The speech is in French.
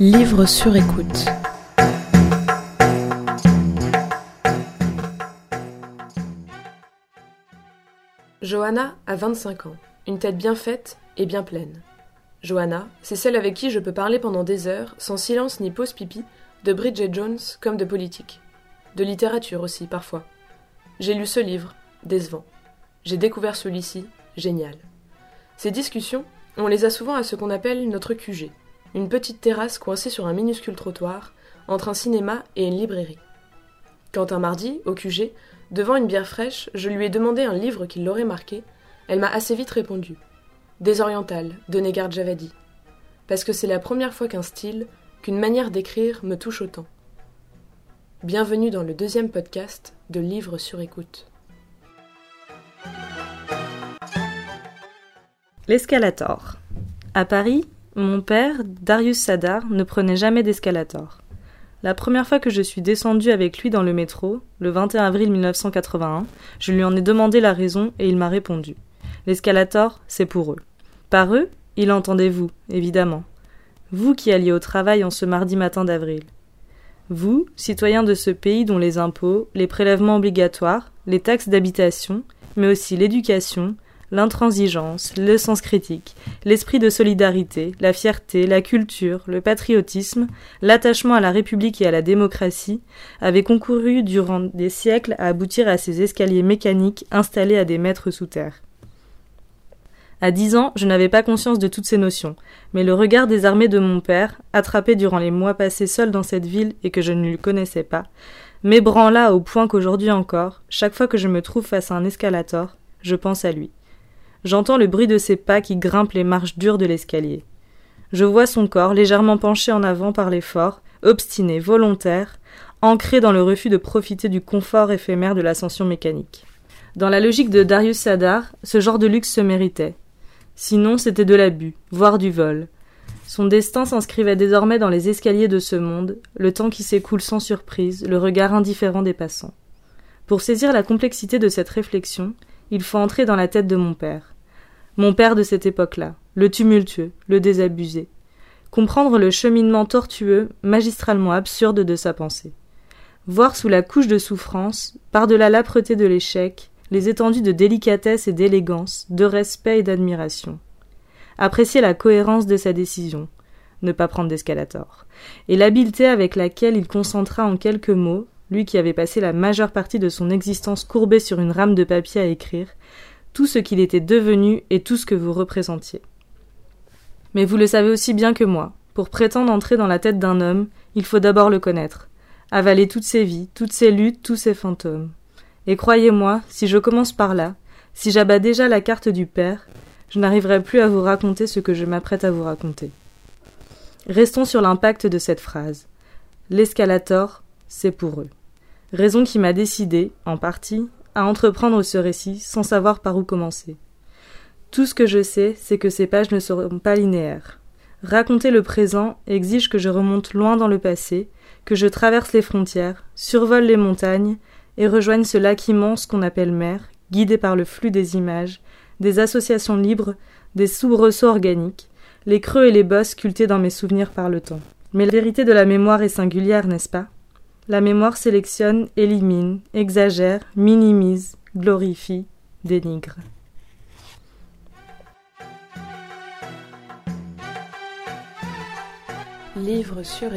Livre sur écoute. Johanna a 25 ans, une tête bien faite et bien pleine. Johanna, c'est celle avec qui je peux parler pendant des heures, sans silence ni pause pipi, de Bridget Jones comme de politique. De littérature aussi, parfois. J'ai lu ce livre, décevant. J'ai découvert celui-ci, génial. Ces discussions, on les a souvent à ce qu'on appelle notre QG, une petite terrasse coincée sur un minuscule trottoir, entre un cinéma et une librairie. Quand un mardi, au QG, devant une bière fraîche, je lui ai demandé un livre qui l'aurait marqué, elle m'a assez vite répondu. Des Orientales, de Negar Javadi. Parce que c'est la première fois qu'un style, qu'une manière d'écrire me touche autant. Bienvenue dans le deuxième podcast de Livres sur écoute. L'escalator. À Paris, mon père, Darius Sadar, ne prenait jamais d'escalator. La première fois que je suis descendue avec lui dans le métro, le 21 avril 1981, je lui en ai demandé la raison et il m'a répondu. L'escalator, c'est pour eux. Par eux, il entendait vous, évidemment. Vous qui alliez au travail en ce mardi matin d'avril. Vous, citoyens de ce pays dont les impôts, les prélèvements obligatoires, les taxes d'habitation, mais aussi l'éducation, l'intransigeance, le sens critique, l'esprit de solidarité, la fierté, la culture, le patriotisme, l'attachement à la République et à la démocratie avaient concouru durant des siècles à aboutir à ces escaliers mécaniques installés à des mètres sous terre. À dix ans, je n'avais pas conscience de toutes ces notions, mais le regard désarmé de mon père, attrapé durant les mois passés seul dans cette ville et que je ne lui connaissais pas, m'ébranla au point qu'aujourd'hui encore, chaque fois que je me trouve face à un escalator, je pense à lui. J'entends le bruit de ses pas qui grimpent les marches dures de l'escalier. Je vois son corps légèrement penché en avant par l'effort, obstiné, volontaire, ancré dans le refus de profiter du confort éphémère de l'ascension mécanique. Dans la logique de Darius Sadar, ce genre de luxe se méritait, Sinon, c'était de l'abus, voire du vol. Son destin s'inscrivait désormais dans les escaliers de ce monde, le temps qui s'écoule sans surprise, le regard indifférent des passants. Pour saisir la complexité de cette réflexion, il faut entrer dans la tête de mon père. Mon père de cette époque-là, le tumultueux, le désabusé. Comprendre le cheminement tortueux, magistralement absurde de sa pensée. Voir sous la couche de souffrance, par-delà l'âpreté de l'échec, les étendues de délicatesse et d'élégance, de respect et d'admiration. Apprécier la cohérence de sa décision, ne pas prendre d'escalator, et l'habileté avec laquelle il concentra en quelques mots, lui qui avait passé la majeure partie de son existence courbé sur une rame de papier à écrire, tout ce qu'il était devenu et tout ce que vous représentiez. Mais vous le savez aussi bien que moi, pour prétendre entrer dans la tête d'un homme, il faut d'abord le connaître, avaler toutes ses vies, toutes ses luttes, tous ses fantômes. Et croyez-moi, si je commence par là, si j'abats déjà la carte du père, je n'arriverai plus à vous raconter ce que je m'apprête à vous raconter. Restons sur l'impact de cette phrase. L'escalator, c'est pour eux. Raison qui m'a décidé, en partie, à entreprendre ce récit sans savoir par où commencer. Tout ce que je sais, c'est que ces pages ne seront pas linéaires. Raconter le présent exige que je remonte loin dans le passé, que je traverse les frontières, survole les montagnes, et rejoignent ce lac immense qu'on appelle mer, guidé par le flux des images, des associations libres, des soubresauts organiques, les creux et les bosses sculptés dans mes souvenirs par le temps. Mais la vérité de la mémoire est singulière, n'est-ce pas? La mémoire sélectionne, élimine, exagère, minimise, glorifie, dénigre. Livre sur